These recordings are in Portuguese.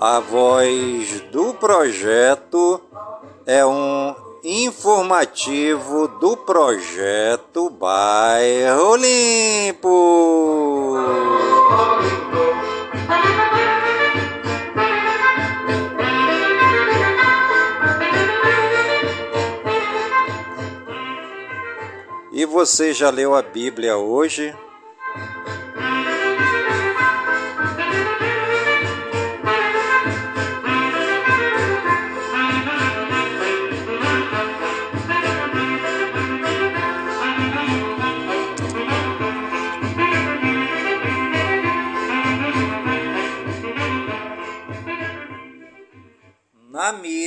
A voz do projeto é um informativo do projeto Bairro Limpo. E você já leu a Bíblia hoje?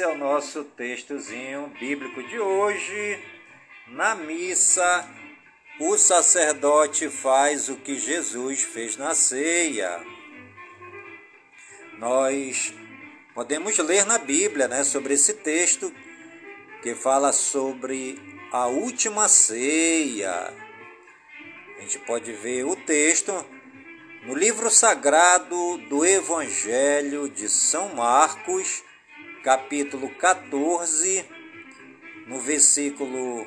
esse é o nosso textozinho bíblico de hoje. Na missa, o sacerdote faz o que Jesus fez na ceia. Nós podemos ler na Bíblia né, sobre esse texto que fala sobre a última ceia. A gente pode ver o texto no livro sagrado do Evangelho de São Marcos, capítulo 14, no versículo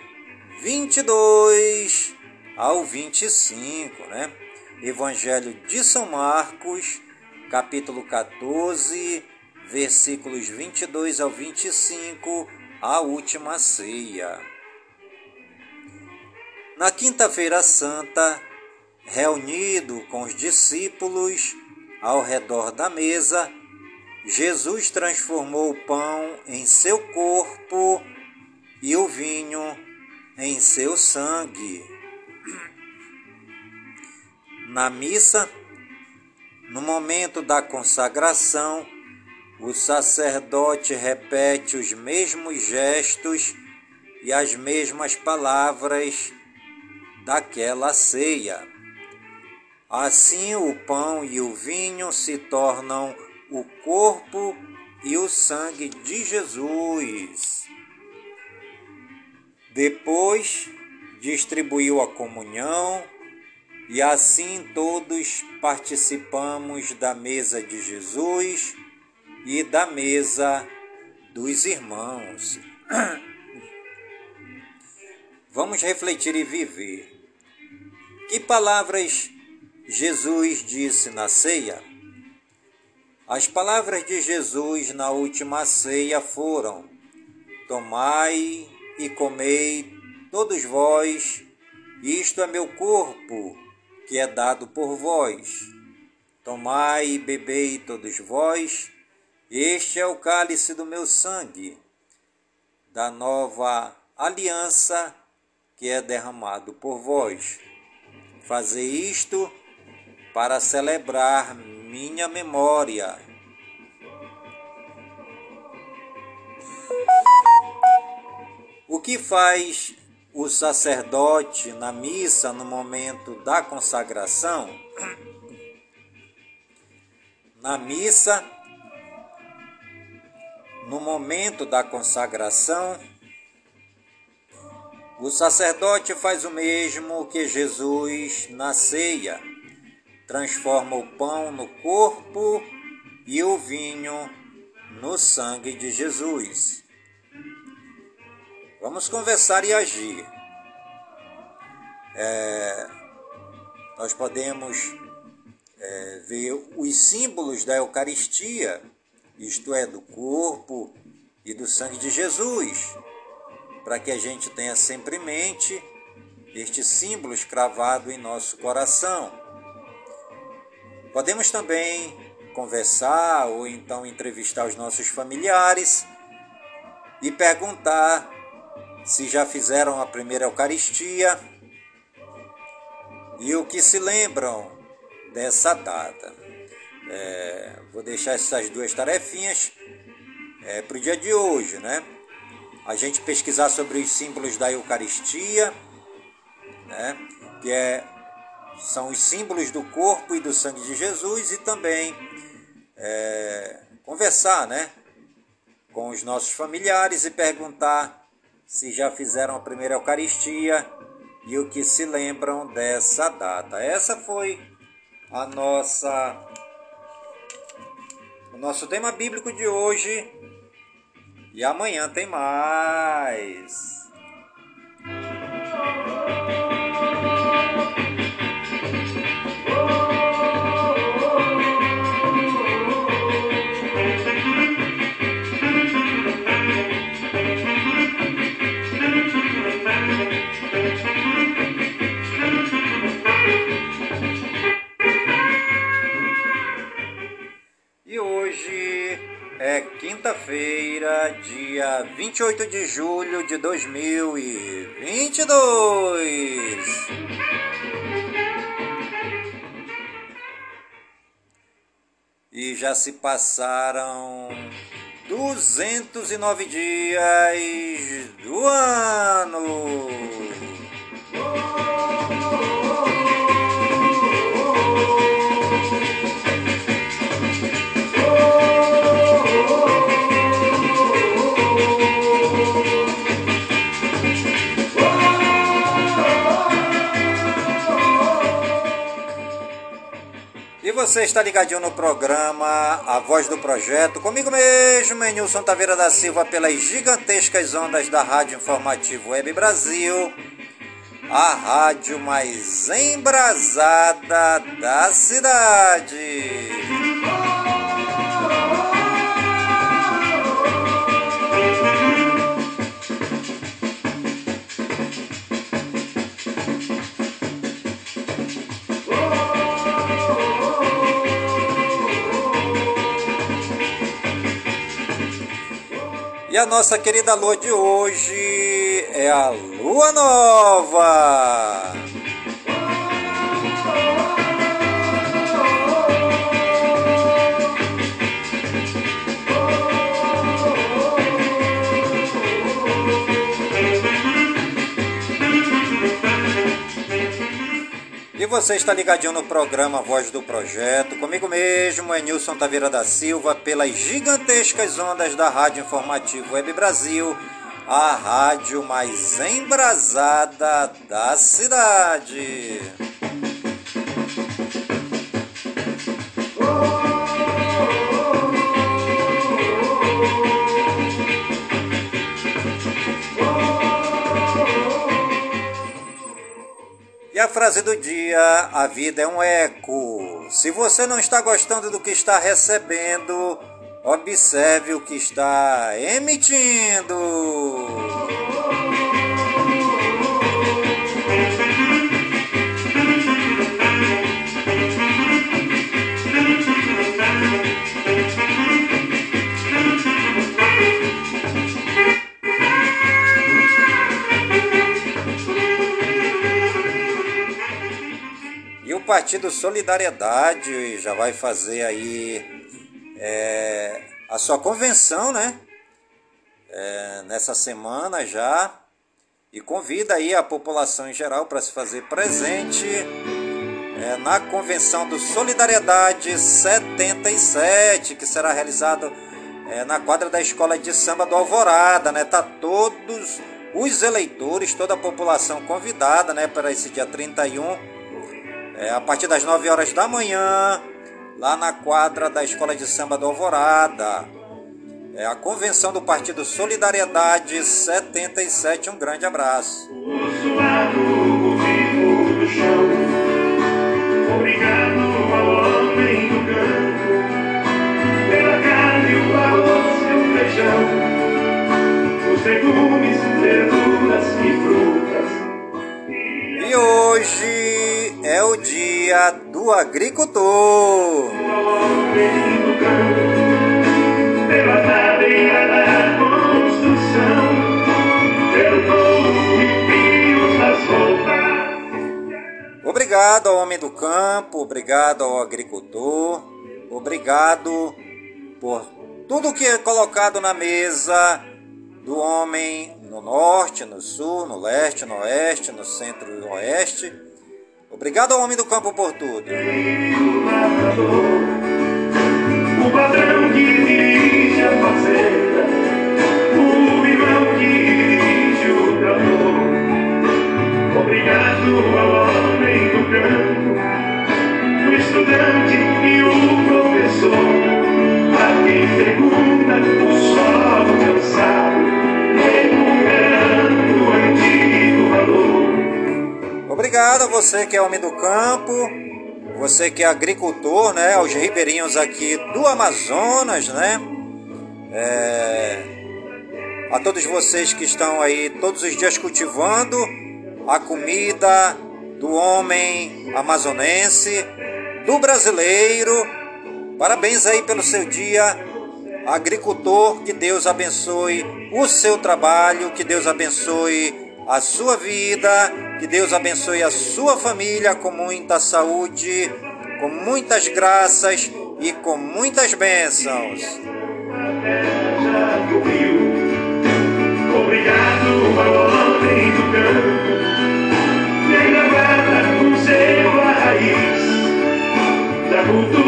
22 ao 25, né? Evangelho de São Marcos, capítulo 14, versículos 22 ao 25, a última ceia. Na quinta-feira santa, reunido com os discípulos ao redor da mesa, Jesus transformou o pão em seu corpo e o vinho em seu sangue. Na missa, no momento da consagração, o sacerdote repete os mesmos gestos e as mesmas palavras daquela ceia. Assim, o pão e o vinho se tornam o corpo e o sangue de Jesus. Depois distribuiu a comunhão e assim todos participamos da mesa de Jesus e da mesa dos irmãos. Vamos refletir e viver. Que palavras Jesus disse na ceia? As palavras de Jesus na última ceia foram: Tomai e comei todos vós, isto é meu corpo, que é dado por vós. Tomai e bebei todos vós, este é o cálice do meu sangue, da nova aliança que é derramado por vós. Fazei isto para celebrar minha memória. O que faz o sacerdote na missa no momento da consagração? Na missa, no momento da consagração, o sacerdote faz o mesmo que Jesus na ceia transforma o pão no corpo e o vinho no sangue de Jesus. Vamos conversar e agir. É, nós podemos é, ver os símbolos da Eucaristia, isto é, do corpo e do sangue de Jesus, para que a gente tenha sempre em mente estes símbolos cravados em nosso coração. Podemos também conversar ou então entrevistar os nossos familiares e perguntar se já fizeram a primeira Eucaristia e o que se lembram dessa data. É, vou deixar essas duas tarefinhas é, para o dia de hoje, né? A gente pesquisar sobre os símbolos da Eucaristia, né? Que é, são os símbolos do corpo e do sangue de Jesus e também é, conversar, né? Com os nossos familiares e perguntar se já fizeram a primeira Eucaristia e o que se lembram dessa data. Essa foi a nossa o nosso tema bíblico de hoje. E amanhã tem mais. Quinta-feira, dia 28 de julho de 2022. E já se passaram 209 dias do ano. Você está ligadinho no programa A Voz do Projeto, comigo mesmo, Nilson Taveira da Silva, pelas gigantescas ondas da Rádio Informativo Web Brasil, a rádio mais embrasada da cidade. E a nossa querida lua de hoje é a lua nova. Você está ligadinho no programa Voz do Projeto, comigo mesmo, é Nilson Taveira da Silva, pelas gigantescas ondas da Rádio Informativo Web Brasil, a rádio mais embrasada da cidade. Frase do dia: a vida é um eco. Se você não está gostando do que está recebendo, observe o que está emitindo. Partido Solidariedade já vai fazer aí é, a sua convenção, né? É, nessa semana já. E convida aí a população em geral para se fazer presente é, na convenção do Solidariedade 77, que será realizado é, na quadra da Escola de Samba do Alvorada, né? Tá todos os eleitores, toda a população convidada, né, para esse dia 31 é, a partir das 9 horas da manhã, lá na quadra da Escola de Samba do Alvorada. é a convenção do Partido Solidariedade 77. Um grande abraço. Roupas. Obrigado ao homem do campo, obrigado ao agricultor, obrigado por tudo que é colocado na mesa do homem no norte, no sul, no leste, no oeste, no centro e oeste. Obrigado ao homem do campo por tudo. O patrão que dirige a fazenda, o irmão que dirige o trator. Obrigado ao homem do campo, o estudante Obrigado a você que é homem do campo, você que é agricultor, né? Aos ribeirinhos aqui do Amazonas, né? É, a todos vocês que estão aí todos os dias cultivando a comida do homem amazonense, do brasileiro. Parabéns aí pelo seu dia, agricultor. Que Deus abençoe o seu trabalho, que Deus abençoe a sua vida, que Deus abençoe a sua família com muita saúde, com muitas graças e com muitas bênçãos. Obrigado do campo, da cultura,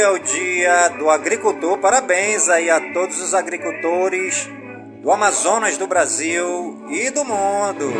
é o dia do agricultor. Parabéns aí a todos os agricultores do Amazonas, do Brasil e do mundo.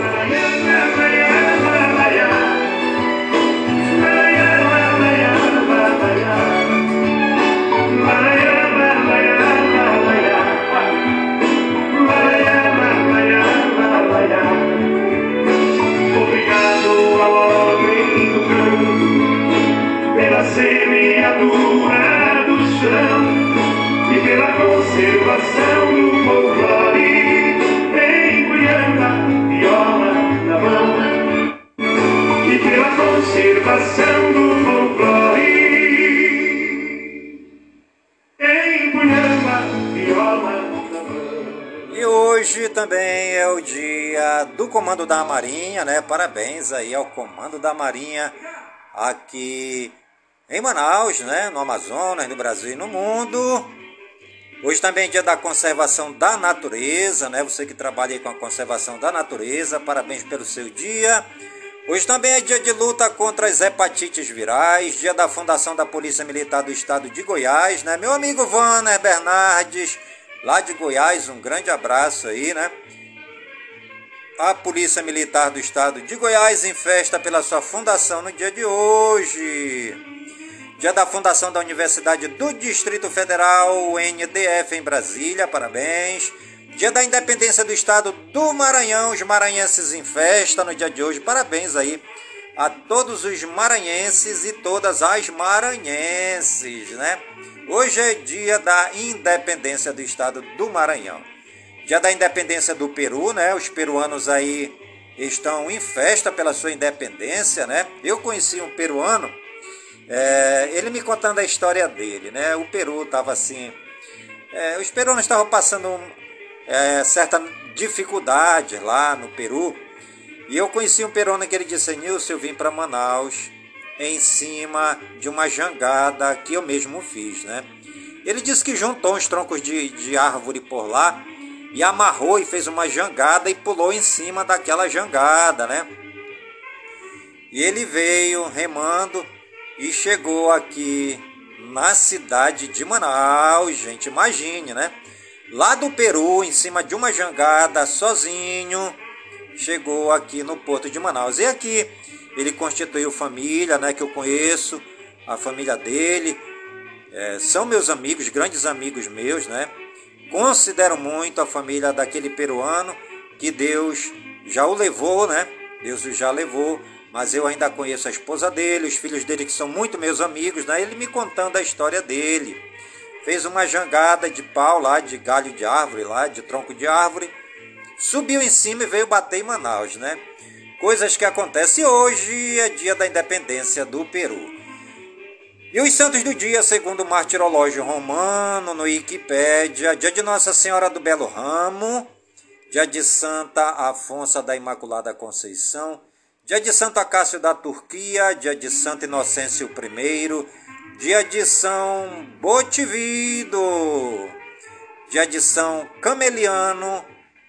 Também é o dia do Comando da Marinha, né? Parabéns aí ao Comando da Marinha aqui em Manaus, né? No Amazonas, no Brasil e no mundo. Hoje também é dia da conservação da natureza, né? Você que trabalha com a conservação da natureza, parabéns pelo seu dia. Hoje também é dia de luta contra as hepatites virais, dia da fundação da Polícia Militar do Estado de Goiás, né? Meu amigo Vanner Bernardes, lá de Goiás, um grande abraço aí, né? A Polícia Militar do Estado de Goiás em festa pela sua fundação no dia de hoje. Dia da fundação da Universidade do Distrito Federal, NDF, em Brasília, parabéns. Dia da independência do Estado do Maranhão, os maranhenses em festa no dia de hoje, parabéns aí a todos os maranhenses e todas as maranhenses, né? Hoje é dia da independência do Estado do Maranhão. Dia da independência do Peru, né? Os peruanos aí estão em festa pela sua independência, né? Eu conheci um peruano é, ele me contando a história dele, né? O Peru estava assim. é, os peruanos estavam passando é, certa dificuldade lá no Peru. E eu conheci um peruano que ele disse: Nilson, eu vim para Manaus em cima de uma jangada que eu mesmo fiz, né? Ele disse que juntou uns troncos de, de árvore por lá e amarrou e fez uma jangada e pulou em cima daquela jangada, né? E ele veio remando e chegou aqui na cidade de Manaus, gente, imagine, né? Lá do Peru, em cima de uma jangada, sozinho, chegou aqui no porto de Manaus. E aqui ele constituiu família, né, que eu conheço, a família dele, é, são meus amigos, grandes amigos meus, né? Considero muito a família daquele peruano que Deus já o levou, né? Deus o já levou, mas eu ainda conheço a esposa dele, os filhos dele que são muito meus amigos, né? Ele me contando a história dele. Fez uma jangada de pau lá, de galho de árvore lá, de tronco de árvore. Subiu em cima e veio bater em Manaus, né? Coisas que acontecem hoje, é dia da independência do Peru. E os santos do dia, segundo o martirológio romano, no Wikipédia, dia de Nossa Senhora do Belo Ramo, dia de Santa Afonso da Imaculada Conceição, dia de Santo Acácio da Turquia, dia de Santo Inocêncio I, dia de São Botivido, dia de São Cameliano,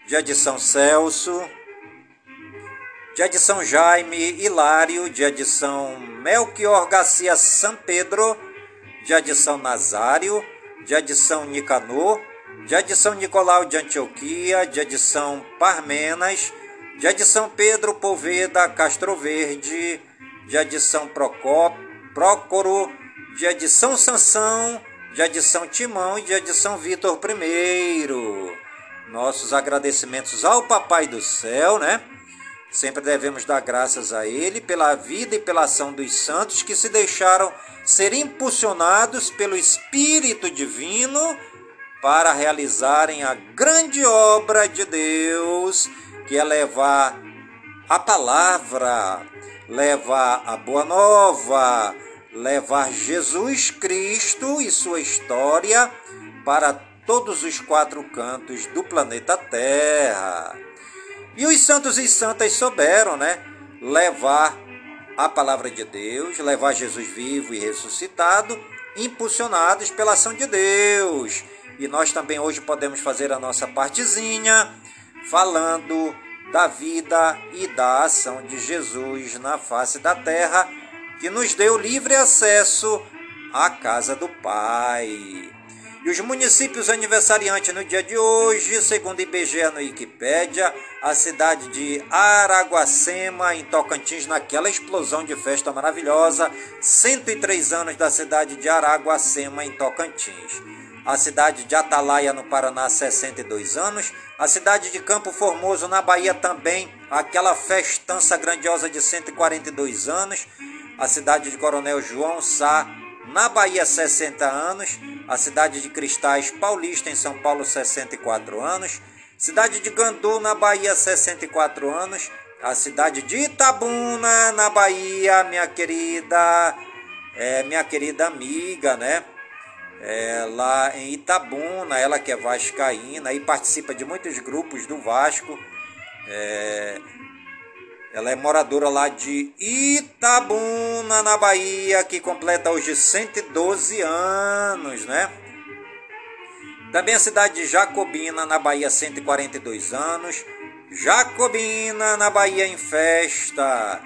dia de São Celso, dia de São Jaime Hilário, dia de São Melchior Garcia São Pedro, dia de São Nazário, dia de São Nicanor, dia de São Nicolau de Antioquia, dia de São Parmenas, dia de São Pedro Poveda Castro Verde, dia de São Procó, Prócoro, dia de São Sansão, dia de São Timão e dia de São Vitor I. Nossos agradecimentos ao Papai do Céu, né? Sempre devemos dar graças a Ele pela vida e pela ação dos santos que se deixaram ser impulsionados pelo Espírito Divino para realizarem a grande obra de Deus, que é levar a palavra, levar a boa nova, levar Jesus Cristo e sua história para todos os quatro cantos do planeta Terra. E os santos e santas souberam, né? Levar a palavra de Deus, levar Jesus vivo e ressuscitado, impulsionados pela ação de Deus. E nós também hoje podemos fazer a nossa partezinha, falando da vida e da ação de Jesus na face da terra, que nos deu livre acesso à casa do Pai. E os municípios aniversariantes no dia de hoje, segundo o IBGE no Wikipédia, a cidade de Araguacema, em Tocantins, naquela explosão de festa maravilhosa, 103 anos da cidade de Araguacema, em Tocantins. A cidade de Atalaia, no Paraná, 62 anos. A cidade de Campo Formoso, na Bahia, também, aquela festança grandiosa de 142 anos. A cidade de Coronel João Sá, na Bahia, 60 anos. A cidade de Cristais Paulista, em São Paulo, 64 anos. Cidade de Gandu, na Bahia, 64 anos. A cidade de Itabuna, na Bahia, minha querida, é, minha querida amiga, né? É, lá em Itabuna, ela que é vascaína e participa de muitos grupos do Vasco. É, ela é moradora lá de Itabuna, na Bahia, que completa hoje 112 anos, né? Também a cidade de Jacobina, na Bahia, 142 anos. Jacobina, na Bahia, em festa.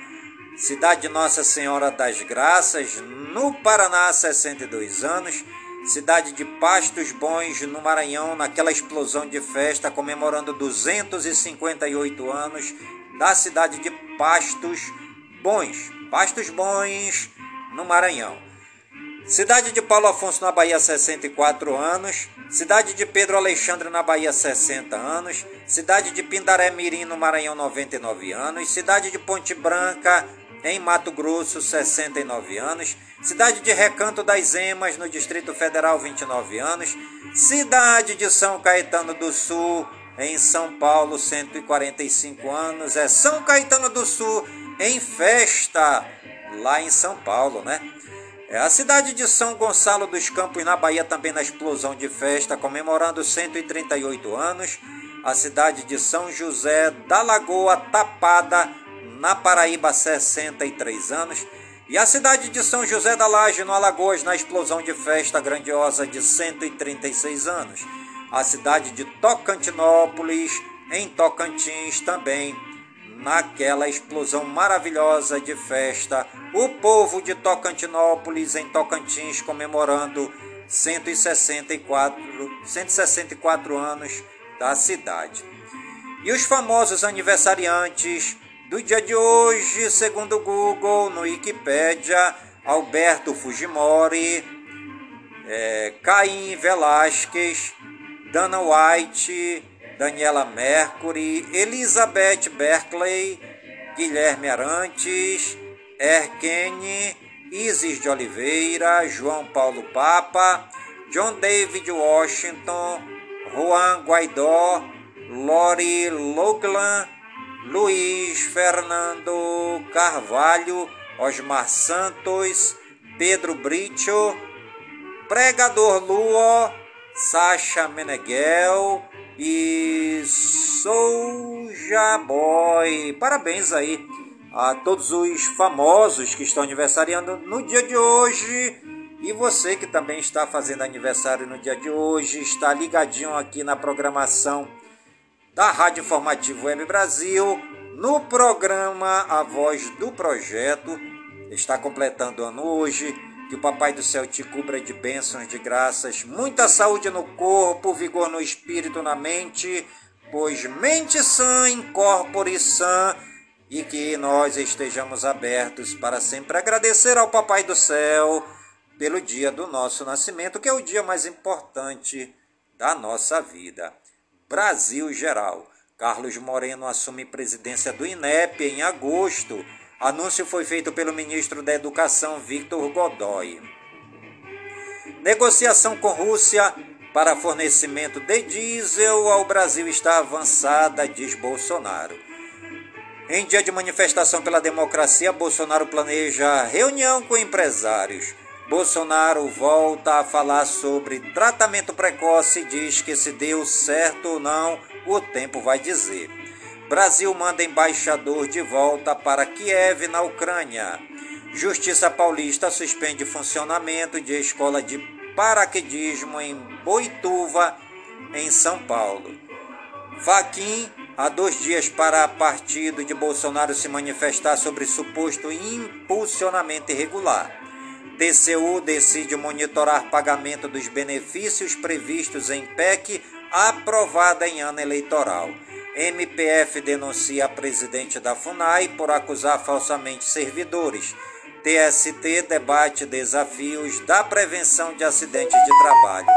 Cidade de Nossa Senhora das Graças, no Paraná, 62 anos. Cidade de Pastos Bons, no Maranhão, naquela explosão de festa, comemorando 258 anos da cidade de Pastos Bons. Pastos Bons, no Maranhão. Cidade de Paulo Afonso, na Bahia, 64 anos. Cidade de Pedro Alexandre, na Bahia, 60 anos. Cidade de Pindaré Mirim, no Maranhão, 99 anos. Cidade de Ponte Branca, em Mato Grosso, 69 anos. Cidade de Recanto das Emas, no Distrito Federal, 29 anos. Cidade de São Caetano do Sul, em São Paulo, 145 anos. É São Caetano do Sul em festa, lá em São Paulo, né? É a cidade de São Gonçalo dos Campos, na Bahia, também na explosão de festa, comemorando 138 anos. A cidade de São José da Lagoa Tapada, na Paraíba, 63 anos. E a cidade de São José da Laje, no Alagoas, na explosão de festa grandiosa de 136 anos a cidade de Tocantinópolis, em Tocantins também, naquela explosão maravilhosa de festa, o povo de Tocantinópolis, em Tocantins, comemorando 164, 164 anos da cidade. E os famosos aniversariantes do dia de hoje, segundo o Google, no Wikipedia, Alberto Fujimori, é, Caim Velasquez, Dana White, Daniela Mercury, Elizabeth Berkeley, Guilherme Arantes, Erkene, Isis de Oliveira, João Paulo Papa, John David Washington, Juan Guaidó, Lori Louglan, Luiz Fernando Carvalho, Osmar Santos, Pedro Brito, Pregador Luo, Sasha Meneghel e Soulja Boy. Parabéns aí a todos os famosos que estão aniversariando no dia de hoje. E você que também está fazendo aniversário no dia de hoje, está ligadinho aqui na programação da Rádio Informativo Web Brasil, no programa A Voz do Projeto. Está completando ano hoje. Que o Papai do Céu te cubra de bênçãos, de graças, muita saúde no corpo, vigor no espírito, na mente, pois mente sã, incorpore sã, e que nós estejamos abertos para sempre agradecer ao Papai do Céu pelo dia do nosso nascimento, que é o dia mais importante da nossa vida. Brasil Geral. Carlos Moreno assume presidência do INEP em agosto. Anúncio foi feito pelo ministro da Educação, Victor Godoy. Negociação com Rússia para fornecimento de diesel ao Brasil está avançada, diz Bolsonaro. Em dia de manifestação pela democracia, Bolsonaro planeja reunião com empresários. Bolsonaro volta a falar sobre tratamento precoce e diz que se deu certo ou não, o tempo vai dizer. Brasil manda embaixador de volta para Kiev, na Ucrânia. Justiça Paulista suspende funcionamento de escola de paraquedismo em Boituva, em São Paulo. Faquim, há dois dias para partido de Bolsonaro se manifestar sobre suposto impulsionamento irregular. TCU decide monitorar pagamento dos benefícios previstos em PEC aprovada em ano eleitoral. MPF denuncia a presidente da FUNAI por acusar falsamente servidores. TST debate desafios da prevenção de acidentes de trabalho.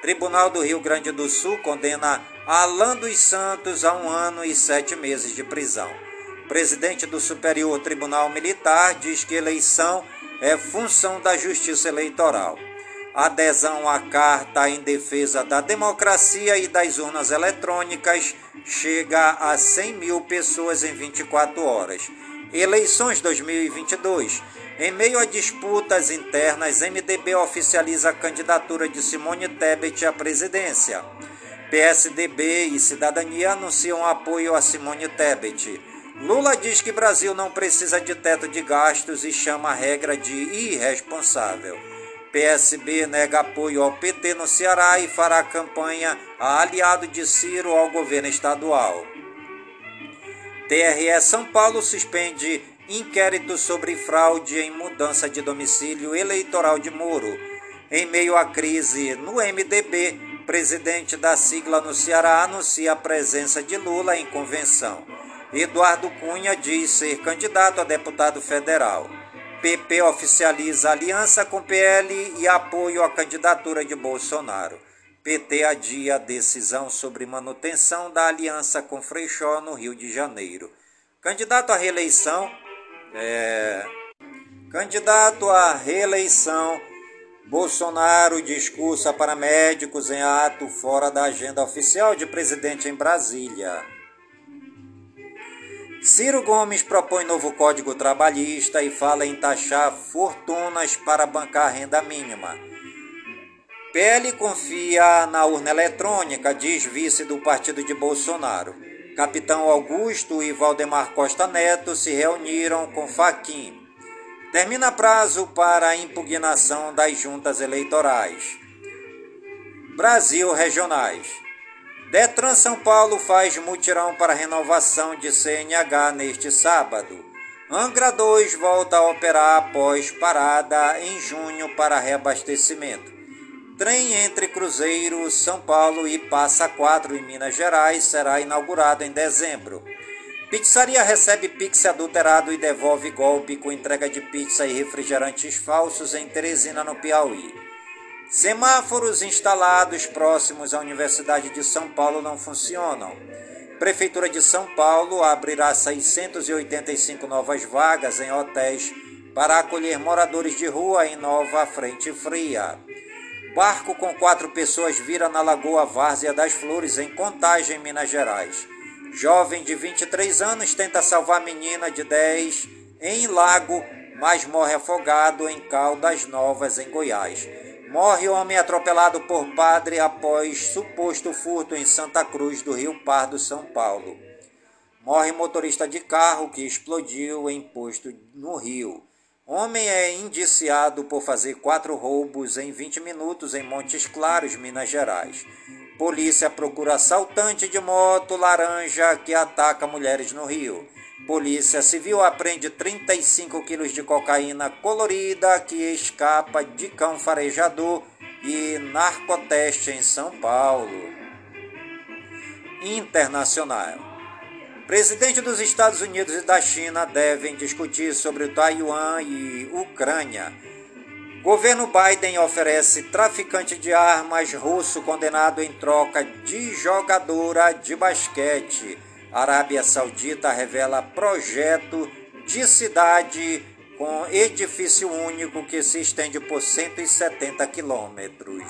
Tribunal do Rio Grande do Sul condena Alan dos Santos a um ano e sete meses de prisão. Presidente do Superior Tribunal Militar diz que eleição é função da Justiça Eleitoral. Adesão à Carta em Defesa da Democracia e das Urnas Eletrônicas chega a 100 mil pessoas em 24 horas. Eleições 2022. Em meio a disputas internas, MDB oficializa a candidatura de Simone Tebet à presidência. PSDB e Cidadania anunciam apoio a Simone Tebet. Lula diz que Brasil não precisa de teto de gastos e chama a regra de irresponsável. PSB nega apoio ao PT no Ceará e fará campanha a aliado de Ciro ao governo estadual. TRE São Paulo suspende inquérito sobre fraude em mudança de domicílio eleitoral de Moro. Em meio à crise no MDB, presidente da sigla no Ceará anuncia a presença de Lula em convenção. Eduardo Cunha diz ser candidato a deputado federal. PP oficializa aliança com PL e apoio à candidatura de Bolsonaro. PT adia decisão sobre manutenção da aliança com Freixó no Rio de Janeiro. Candidato à reeleição, é... candidato à reeleição, Bolsonaro discursa para médicos em ato fora da agenda oficial de presidente em Brasília. Ciro Gomes propõe novo Código Trabalhista e fala em taxar fortunas para bancar renda mínima. PL confia na urna eletrônica, diz vice do partido de Bolsonaro. Capitão Augusto e Valdemar Costa Neto se reuniram com Faquim. Termina prazo para a impugnação das juntas eleitorais. Brasil Regionais. Detran São Paulo faz mutirão para renovação de CNH neste sábado. Angra 2 volta a operar após parada em junho para reabastecimento. Trem entre Cruzeiro, São Paulo e Passa 4 em Minas Gerais será inaugurado em dezembro. Pizzaria recebe pix adulterado e devolve golpe com entrega de pizza e refrigerantes falsos em Teresina, no Piauí. Semáforos instalados próximos à Universidade de São Paulo não funcionam. Prefeitura de São Paulo abrirá 685 novas vagas em hotéis para acolher moradores de rua em nova frente fria. Barco com quatro pessoas vira na Lagoa Várzea das Flores, em Contagem, Minas Gerais. Jovem de 23 anos tenta salvar menina de 10 em Lago, mas morre afogado em Caldas Novas, em Goiás. Morre homem atropelado por padre após suposto furto em Santa Cruz do Rio Pardo, São Paulo. Morre motorista de carro que explodiu em posto no Rio. Homem é indiciado por fazer quatro roubos em 20 minutos em Montes Claros, Minas Gerais. Polícia procura assaltante de moto laranja que ataca mulheres no Rio. Polícia Civil apreende 35 quilos de cocaína colorida que escapa de cão farejador e narcoteste em São Paulo. Internacional. Presidente dos Estados Unidos e da China devem discutir sobre Taiwan e Ucrânia. Governo Biden oferece traficante de armas russo condenado em troca de jogadora de basquete. Arábia Saudita revela projeto de cidade com edifício único que se estende por 170 quilômetros.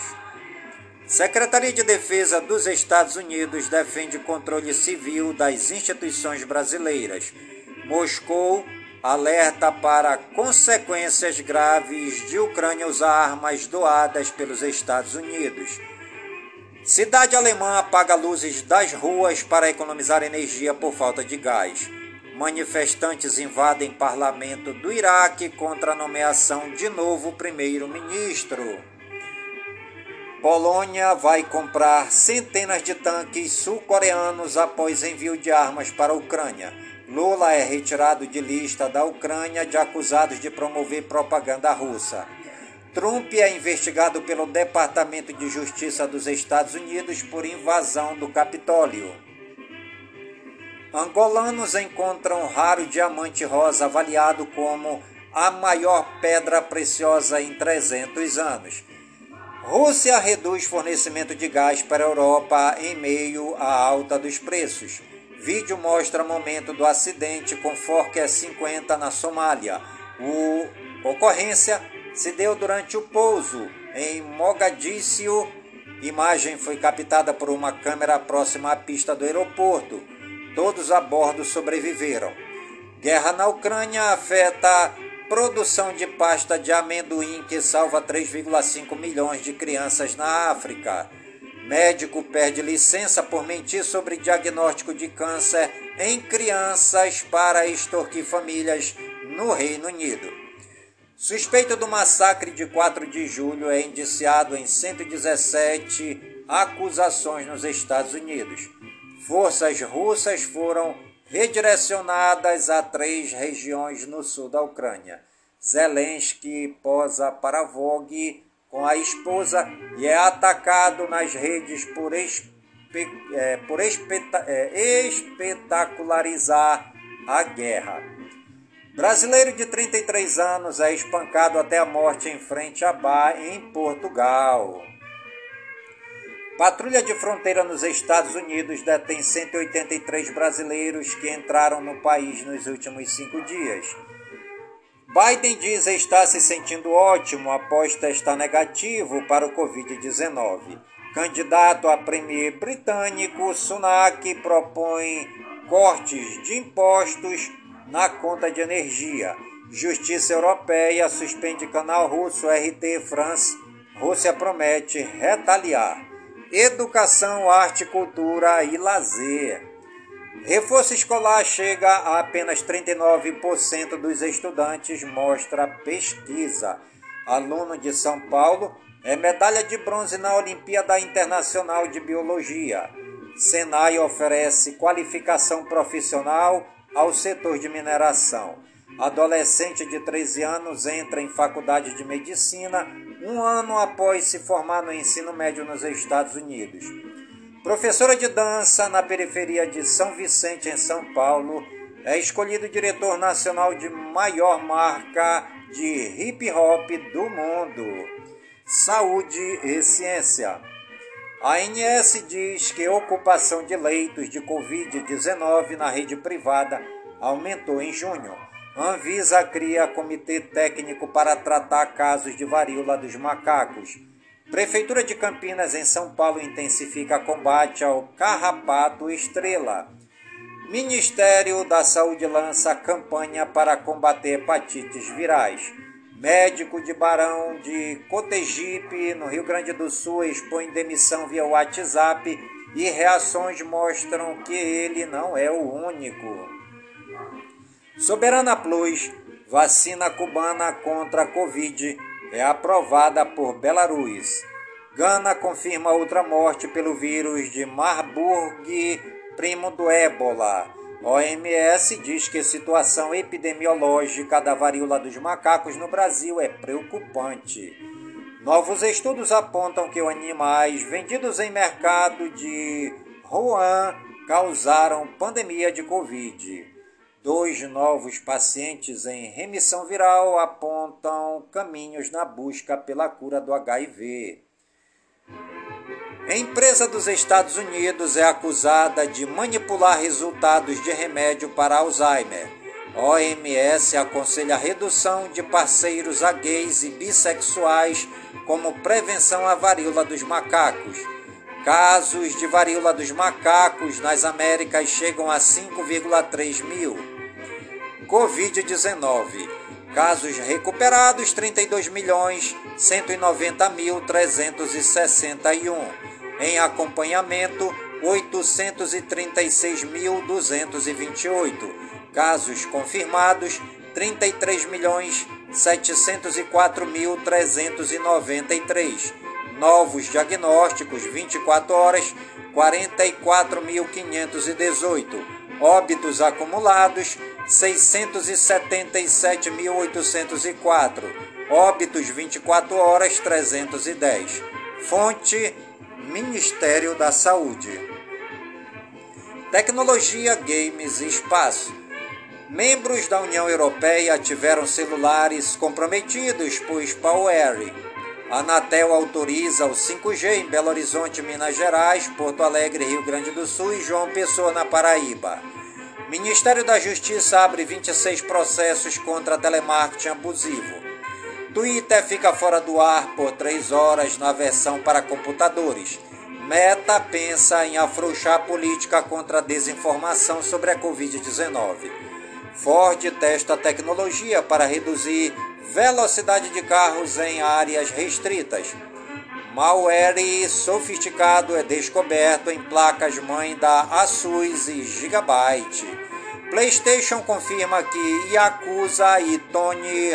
Secretaria de Defesa dos Estados Unidos defende controle civil das instituições brasileiras. Moscou alerta para consequências graves de Ucrânia usar armas doadas pelos Estados Unidos. Cidade alemã apaga luzes das ruas para economizar energia por falta de gás. Manifestantes invadem parlamento do Iraque contra a nomeação de novo primeiro-ministro. Polônia vai comprar centenas de tanques sul-coreanos após envio de armas para a Ucrânia. Lula é retirado de lista da Ucrânia de acusados de promover propaganda russa. Trump é investigado pelo Departamento de Justiça dos Estados Unidos por invasão do Capitólio. Angolanos encontram raro diamante rosa avaliado como a maior pedra preciosa em 300 anos. Rússia reduz fornecimento de gás para a Europa em meio à alta dos preços. Vídeo mostra momento do acidente com Fokker 50 na Somália. O ocorrência se deu durante o pouso em Mogadíscio. Imagem foi captada por uma câmera próxima à pista do aeroporto. Todos a bordo sobreviveram. Guerra na Ucrânia afeta produção de pasta de amendoim que salva 3,5 milhões de crianças na África. Médico perde licença por mentir sobre diagnóstico de câncer em crianças para extorquir famílias no Reino Unido. Suspeito do massacre de 4 de julho é indiciado em 117 acusações nos Estados Unidos. Forças russas foram redirecionadas a três regiões no sul da Ucrânia. Zelensky posa para Vogue com a esposa e é atacado nas redes por, espe, é, por espeta, é, espetacularizar a guerra. Brasileiro de 33 anos é espancado até a morte em frente a bar em Portugal. Patrulha de fronteira nos Estados Unidos detém 183 brasileiros que entraram no país nos últimos cinco dias. Biden diz estar se sentindo ótimo após testar negativo para o Covid-19. Candidato a premier britânico, Sunak propõe cortes de impostos na conta de energia. Justiça Europeia suspende canal russo RT France. Rússia promete retaliar. Educação, arte, cultura e lazer. Reforço escolar chega a apenas 39% dos estudantes, mostra pesquisa. Aluno de São Paulo é medalha de bronze na Olimpíada Internacional de Biologia. Senai oferece qualificação profissional ao setor de mineração. Adolescente de 13 anos entra em faculdade de medicina um ano após se formar no ensino médio nos Estados Unidos. Professora de dança na periferia de São Vicente, em São Paulo, é escolhido diretor nacional de maior marca de hip hop do mundo. Saúde e ciência. A ANS diz que a ocupação de leitos de Covid-19 na rede privada aumentou em junho. Anvisa cria comitê técnico para tratar casos de varíola dos macacos. Prefeitura de Campinas, em São Paulo, intensifica combate ao carrapato estrela. Ministério da Saúde lança campanha para combater hepatites virais. Médico de Barão de Cotegipe, no Rio Grande do Sul, expõe demissão via WhatsApp e reações mostram que ele não é o único. Soberana Plus, vacina cubana contra a Covid, é aprovada por Belarus. Gana confirma outra morte pelo vírus de Marburg, primo do ébola. OMS diz que a situação epidemiológica da varíola dos macacos no Brasil é preocupante. Novos estudos apontam que animais vendidos em mercado de Wuhan causaram pandemia de Covid. Dois novos pacientes em remissão viral apontam caminhos na busca pela cura do HIV. A empresa dos Estados Unidos é acusada de manipular resultados de remédio para Alzheimer. OMS aconselha a redução de parceiros a gays e bissexuais como prevenção à varíola dos macacos. Casos de varíola dos macacos nas Américas chegam a 5,3 mil. Covid-19. Casos recuperados 32 milhões 190 mil 361. Em acompanhamento 836.228. Casos confirmados 33 milhões 704.393. Novos diagnósticos 24 horas 44.518. Óbitos acumulados 677.804. Óbitos 24 horas 310. Fonte Ministério da Saúde. Tecnologia, games e espaço. Membros da União Europeia tiveram celulares comprometidos por spyware. Anatel autoriza o 5G em Belo Horizonte, Minas Gerais, Porto Alegre, Rio Grande do Sul e João Pessoa, na Paraíba. Ministério da Justiça abre 26 processos contra telemarketing abusivo. Twitter fica fora do ar por 3 horas na versão para computadores. Meta pensa em afrouxar a política contra a desinformação sobre a Covid-19. Ford testa tecnologia para reduzir velocidade de carros em áreas restritas. Malware sofisticado é descoberto em placas-mãe da Asus e Gigabyte. PlayStation confirma que Yakuza e Tony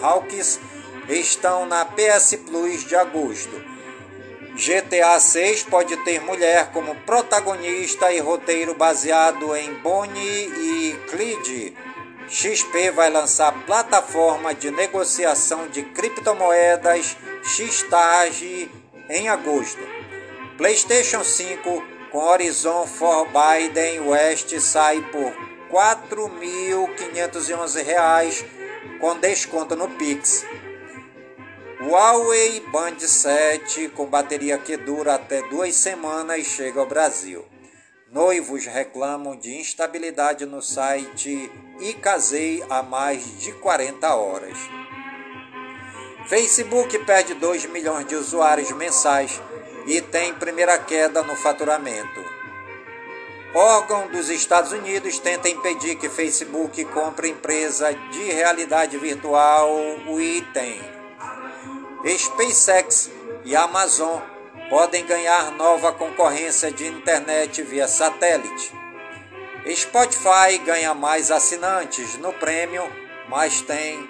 Hawks estão na PS Plus de agosto. GTA 6 pode ter mulher como protagonista e roteiro baseado em Bonnie e Clyde. XP vai lançar plataforma de negociação de criptomoedas Xtage em agosto. PlayStation 5 com Horizon Forbidden West sai por R$ 4.511 com desconto no Pix. Huawei Band 7 com bateria que dura até duas semanas chega ao Brasil. Noivos reclamam de instabilidade no site e casei há mais de 40 horas. Facebook perde 2 milhões de usuários mensais e tem primeira queda no faturamento. Órgão dos Estados Unidos tenta impedir que Facebook compre empresa de realidade virtual, o item. SpaceX e Amazon podem ganhar nova concorrência de internet via satélite. Spotify ganha mais assinantes no prêmio, mas tem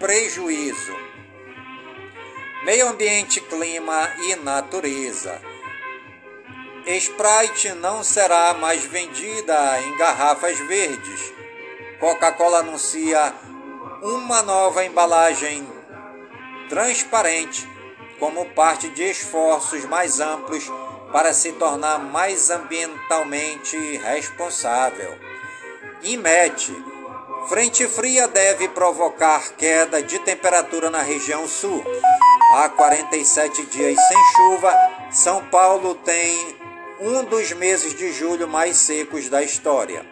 prejuízo. Meio ambiente, clima e natureza. Sprite não será mais vendida em garrafas verdes. Coca-Cola anuncia uma nova embalagem transparente como parte de esforços mais amplos para se tornar mais ambientalmente responsável. IMET Frente fria deve provocar queda de temperatura na região sul. Há 47 dias sem chuva, São Paulo tem um dos meses de julho mais secos da história.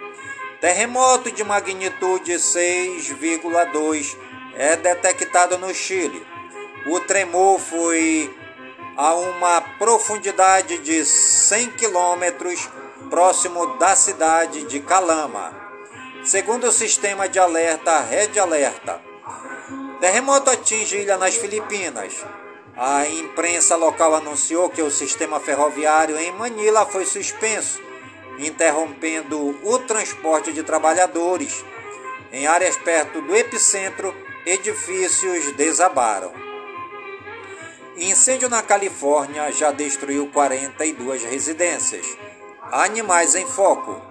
Terremoto de magnitude 6,2 é detectado no Chile. O tremor foi a uma profundidade de 100 quilômetros próximo da cidade de Calama. Segundo o sistema de alerta Red Alerta, terremoto atinge ilha nas Filipinas. A imprensa local anunciou que o sistema ferroviário em Manila foi suspenso, interrompendo o transporte de trabalhadores. Em áreas perto do epicentro, edifícios desabaram. Incêndio na Califórnia já destruiu 42 residências. Animais em foco.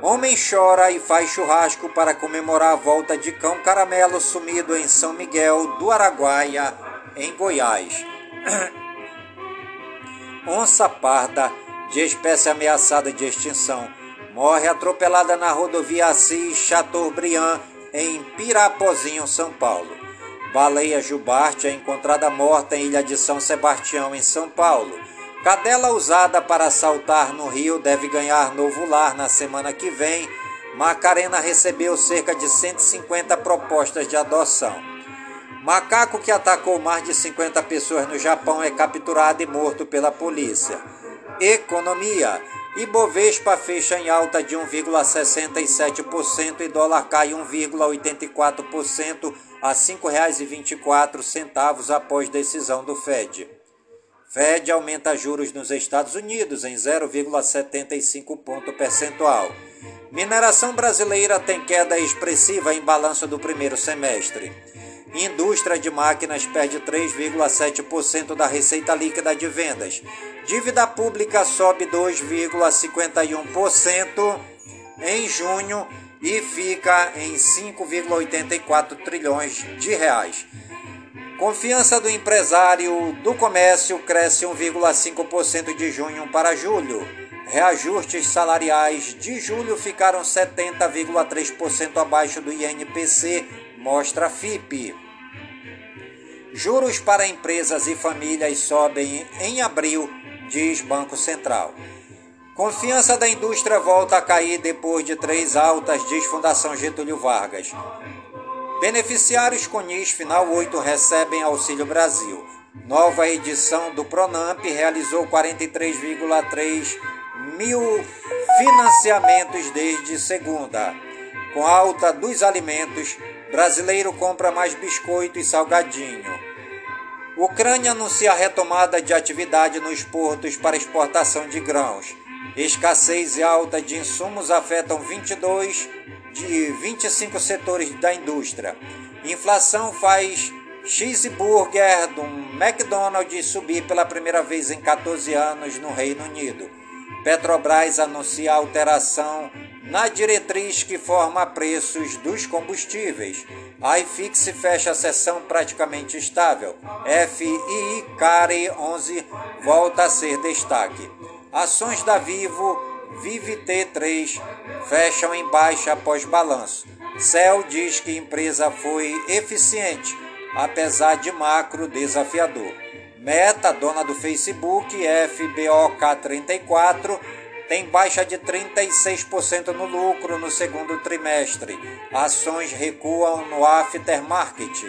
Homem chora e faz churrasco para comemorar a volta de cão caramelo sumido em São Miguel do Araguaia, em Goiás. Onça parda, de espécie ameaçada de extinção, morre atropelada na rodovia Assis Chateaubriand, em Pirapozinho, São Paulo. Baleia jubarte é encontrada morta em Ilha de São Sebastião, em São Paulo. Cadela usada para saltar no rio deve ganhar novo lar na semana que vem. Macarena recebeu cerca de 150 propostas de adoção. Macaco que atacou mais de 50 pessoas no Japão é capturado e morto pela polícia. Economia. Ibovespa fecha em alta de 1,67% e dólar cai 1,84% a R$ 5,24 após decisão do Fed. Fed aumenta juros nos Estados Unidos em 0,75 ponto percentual. Mineração brasileira tem queda expressiva em balanço do primeiro semestre. Indústria de máquinas perde 3,7% da receita líquida de vendas. Dívida pública sobe 2,51% em junho e fica em 5,84 trilhões de reais. Confiança do empresário do comércio cresce 1,5% de junho para julho. Reajustes salariais de julho ficaram 70,3% abaixo do INPC, mostra a FIP. Juros para empresas e famílias sobem em abril, diz Banco Central. Confiança da indústria volta a cair depois de três altas, diz Fundação Getúlio Vargas. Beneficiários CONIS Final 8 recebem Auxílio Brasil. Nova edição do Pronamp realizou 43,3 mil financiamentos desde segunda. Com alta dos alimentos, brasileiro compra mais biscoito e salgadinho. Ucrânia anuncia a retomada de atividade nos portos para exportação de grãos. Escassez e alta de insumos afetam 22 de 25 setores da indústria. Inflação faz cheeseburger do McDonald's subir pela primeira vez em 14 anos no Reino Unido. Petrobras anuncia alteração na diretriz que forma preços dos combustíveis. A iFix fecha a sessão praticamente estável. FII Care 11 volta a ser destaque. Ações da Vivo Vive T3 fecham em baixa após balanço. Cell diz que empresa foi eficiente, apesar de macro desafiador. Meta, dona do Facebook, FBOK34, tem baixa de 36% no lucro no segundo trimestre. Ações recuam no aftermarket.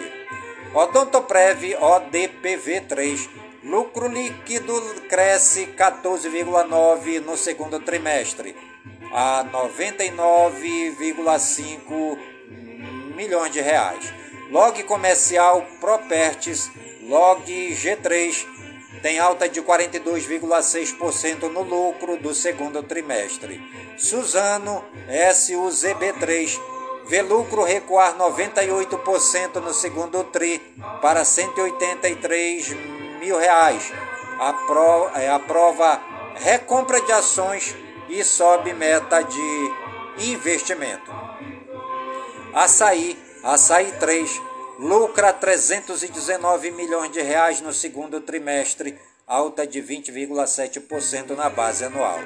Odontoprev ODPV3 Lucro líquido cresce 14,9 no segundo trimestre, a 99,5 milhões de reais. Log comercial Properties, Log G3 tem alta de 42,6% no lucro do segundo trimestre. Suzano SUZB3 vê lucro recuar 98% no segundo tri para 183 mil reais. A, pro, é, recompra de ações e sobe meta de investimento. Açaí, Açaí 3, lucra 319 milhões de reais no segundo trimestre, alta de 20,7% na base anual.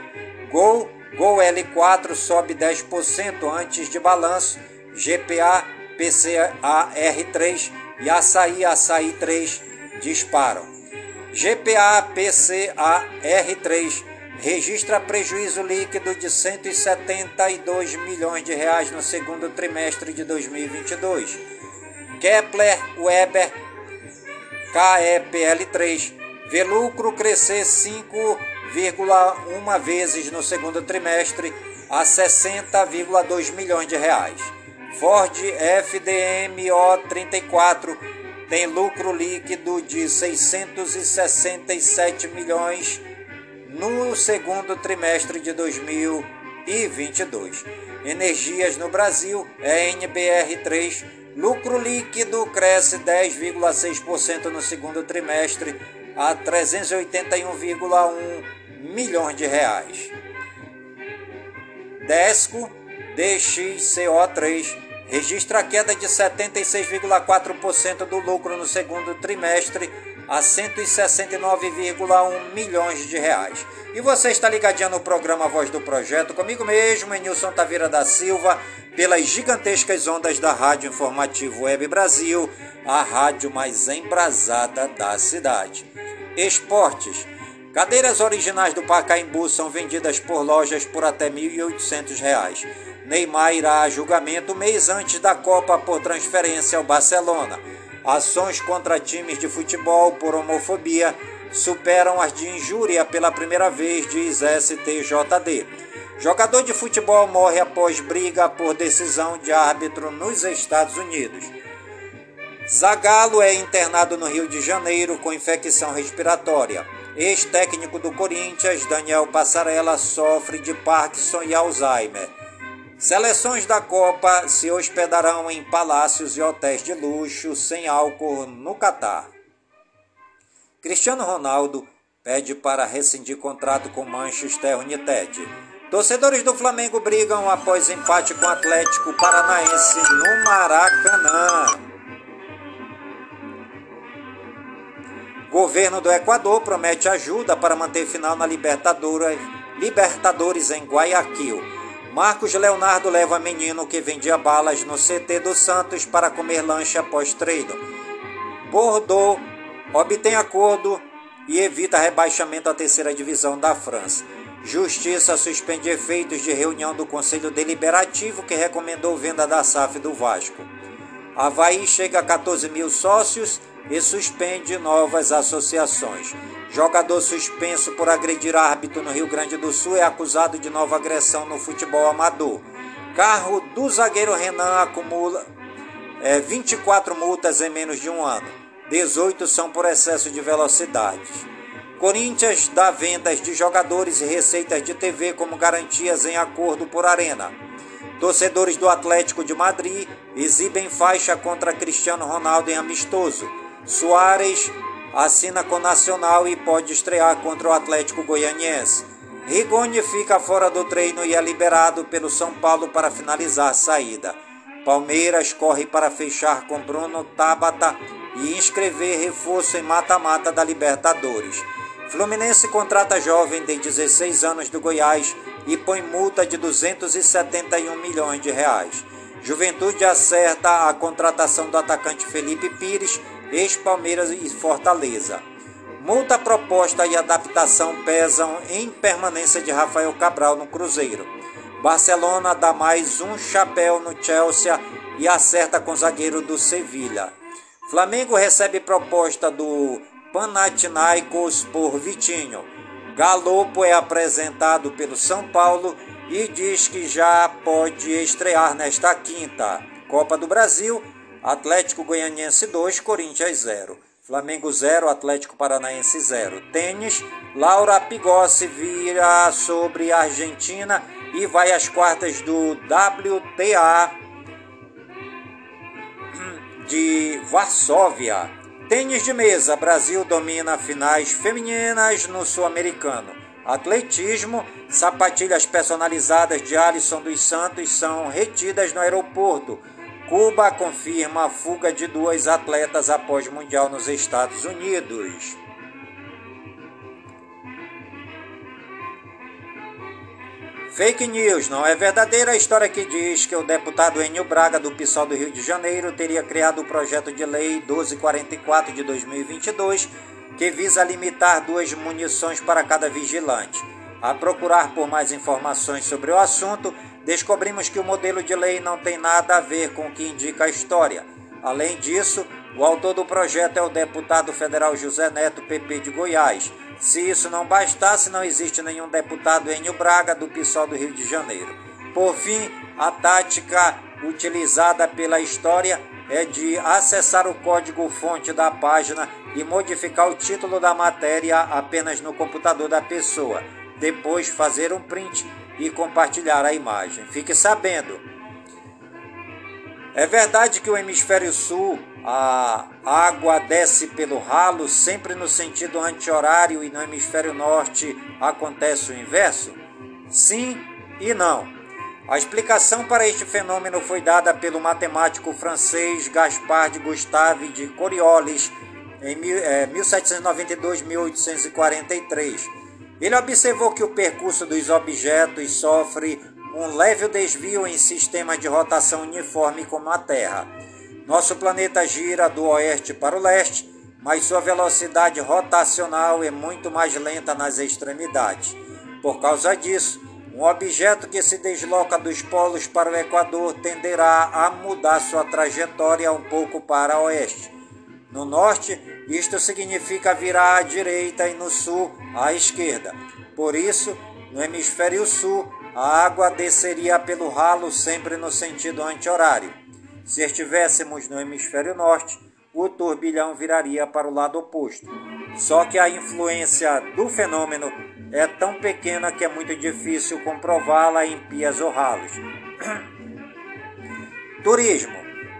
Gol, Gol L4 sobe 10% antes de balanço, GPA, PCA R3 e Açaí, Açaí 3 disparam. GPA, PCA R3 registra prejuízo líquido de 172 milhões de reais no segundo trimestre de 2022. Kepler Weber KEPL3 vê lucro crescer 5,1 vezes no segundo trimestre a 60,2 milhões de reais. Ford FDMO 34 tem lucro líquido de 667 milhões no segundo trimestre de 2022. Energias no Brasil, ENBR3, lucro líquido cresce 10,6% no segundo trimestre a 381,1 milhões de reais. Desco DXCO3 registra queda de 76,4% do lucro no segundo trimestre a 169,1 milhões de reais. E você está ligadinho no programa Voz do Projeto, comigo mesmo, Nilson Taveira da Silva, pelas gigantescas ondas da Rádio Informativo Web Brasil, a rádio mais embrasada da cidade. Esportes. Cadeiras originais do Pacaembu são vendidas por lojas por até R$ 1.800. Neymar irá a julgamento mês antes da Copa por transferência ao Barcelona. Ações contra times de futebol por homofobia superam as de injúria pela primeira vez, diz STJD. Jogador de futebol morre após briga por decisão de árbitro nos Estados Unidos. Zagallo é internado no Rio de Janeiro com infecção respiratória. Ex-técnico do Corinthians, Daniel Passarella, sofre de Parkinson e Alzheimer. Seleções da Copa se hospedarão em palácios e hotéis de luxo sem álcool no Catar. Cristiano Ronaldo pede para rescindir contrato com Manchester United. Torcedores do Flamengo brigam após empate com o Atlético Paranaense no Maracanã. Governo do Equador promete ajuda para manter final na Libertadores, Libertadores em Guayaquil. Marcos Leonardo leva menino que vendia balas no CT do Santos para comer lanche após treino. Bordeaux obtém acordo e evita rebaixamento à terceira divisão da França. Justiça suspende efeitos de reunião do Conselho Deliberativo que recomendou venda da SAF do Vasco. Havaí chega a 14 mil sócios e suspende novas associações. Jogador suspenso por agredir árbitro no Rio Grande do Sul é acusado de nova agressão no futebol amador. Carro do zagueiro Renan acumula é, 24 multas em menos de um ano. 18 são por excesso de velocidade. Corinthians dá vendas de jogadores e receitas de TV como garantias em acordo por arena. Torcedores do Atlético de Madrid exibem faixa contra Cristiano Ronaldo em amistoso. Soares assina com Nacional e pode estrear contra o Atlético Goianiense. Rigoni fica fora do treino e é liberado pelo São Paulo para finalizar a saída. Palmeiras corre para fechar com Bruno Tabata e inscrever reforço em mata-mata da Libertadores. Fluminense contrata jovem de 16 anos do Goiás e põe multa de 271 milhões de reais. Juventude acerta a contratação do atacante Felipe Pires ex-Palmeiras e Fortaleza. Multa proposta e adaptação pesam em permanência de Rafael Cabral no Cruzeiro. Barcelona dá mais um chapéu no Chelsea e acerta com o zagueiro do Sevilha. Flamengo recebe proposta do Panathinaikos por Vitinho. Galopo é apresentado pelo São Paulo e diz que já pode estrear nesta quinta. Copa do Brasil, Atlético Goianiense 2, Corinthians 0. Flamengo 0, Atlético Paranaense 0. Tênis, Laura Pigossi vira sobre a Argentina e vai às quartas do WTA de Varsóvia. Tênis de mesa, Brasil domina finais femininas no Sul-Americano. Atletismo, sapatilhas personalizadas de Alisson dos Santos são retidas no aeroporto. Cuba confirma a fuga de duas atletas após Mundial nos Estados Unidos. Fake news. Não é verdadeira a história que diz que o deputado Enio Braga, do PSOL do Rio de Janeiro, teria criado o projeto de lei 1244 de 2022, que visa limitar duas munições para cada vigilante. A procurar por mais informações sobre o assunto, descobrimos que o modelo de lei não tem nada a ver com o que indica a história. Além disso, o autor do projeto é o deputado federal José Neto, PP de Goiás. Se isso não bastasse, não existe nenhum deputado Enio Braga do PSOL do Rio de Janeiro. Por fim, a tática utilizada pela história é de acessar o código-fonte da página e modificar o título da matéria apenas no computador da pessoa. Depois fazer um print e compartilhar a imagem. Fique sabendo. É verdade que o hemisfério sul a água desce pelo ralo sempre no sentido anti-horário e no hemisfério norte acontece o inverso? Sim e não. A explicação para este fenômeno foi dada pelo matemático francês Gaspard Gustave de Coriolis em 1792-1843. Ele observou que o percurso dos objetos sofre um leve desvio em sistema de rotação uniforme como a Terra. Nosso planeta gira do oeste para o leste, mas sua velocidade rotacional é muito mais lenta nas extremidades. Por causa disso, um objeto que se desloca dos polos para o Equador tenderá a mudar sua trajetória um pouco para oeste. No norte, isto significa virar à direita e no sul à esquerda. Por isso, no hemisfério sul, a água desceria pelo ralo sempre no sentido anti-horário. Se estivéssemos no hemisfério norte, o turbilhão viraria para o lado oposto. Só que a influência do fenômeno é tão pequena que é muito difícil comprová-la em pias ou ralos. Turismo.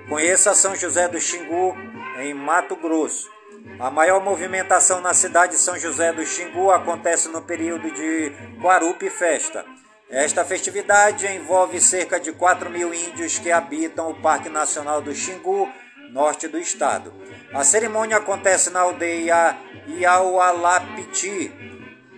Conheça São José do Xingu, em Mato Grosso. A maior movimentação na cidade de São José do Xingu acontece no período de Guarupi Festa esta festividade envolve cerca de 4 mil índios que habitam o Parque Nacional do Xingu, norte do estado. A cerimônia acontece na aldeia Iaualapiti.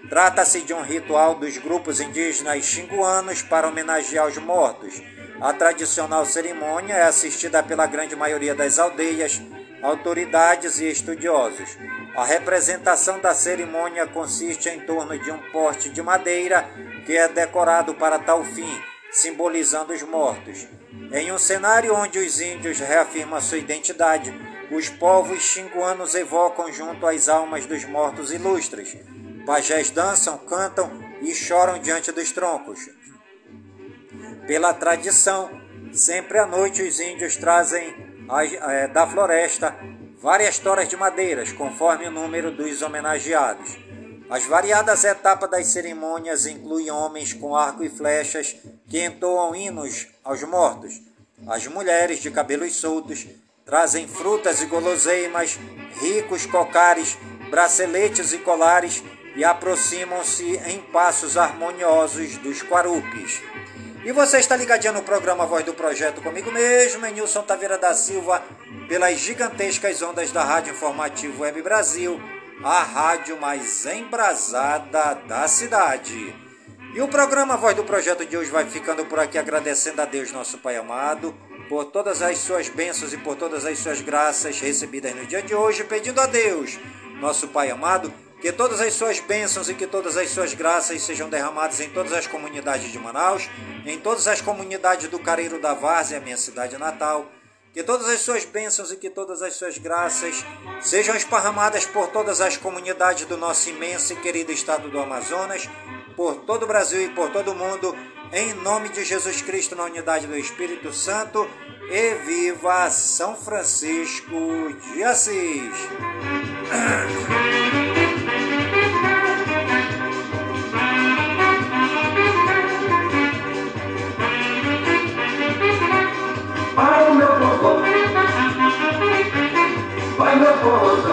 Trata-se de um ritual dos grupos indígenas xinguanos para homenagear os mortos. A tradicional cerimônia é assistida pela grande maioria das aldeias, autoridades e estudiosos. A representação da cerimônia consiste em torno de um porte de madeira que é decorado para tal fim, simbolizando os mortos. Em um cenário onde os índios reafirmam sua identidade, os povos xinguanos evocam junto às almas dos mortos ilustres. Pajés dançam, cantam e choram diante dos troncos. Pela tradição, sempre à noite os índios trazem da floresta várias toras de madeiras, conforme o número dos homenageados. As variadas etapas das cerimônias incluem homens com arco e flechas que entoam hinos aos mortos. As mulheres de cabelos soltos trazem frutas e guloseimas, ricos cocares, braceletes e colares e aproximam-se em passos harmoniosos dos quarupes. E você está ligadinho no programa Voz do Projeto comigo mesmo, Nilson Taveira da Silva, pelas gigantescas ondas da Rádio Informativo Web Brasil a rádio mais embrasada da cidade. E o programa Voz do Projeto de hoje vai ficando por aqui agradecendo a Deus, nosso Pai amado, por todas as suas bênçãos e por todas as suas graças recebidas no dia de hoje, pedindo a Deus, nosso Pai amado, que todas as suas bênçãos e que todas as suas graças sejam derramadas em todas as comunidades de Manaus, em todas as comunidades do Careiro da Várzea, minha cidade natal, que todas as suas bênçãos e que todas as suas graças sejam esparramadas por todas as comunidades do nosso imenso e querido estado do Amazonas, por todo o Brasil e por todo o mundo, em nome de Jesus Cristo, na unidade do Espírito Santo, e viva São Francisco de Assis! Oh,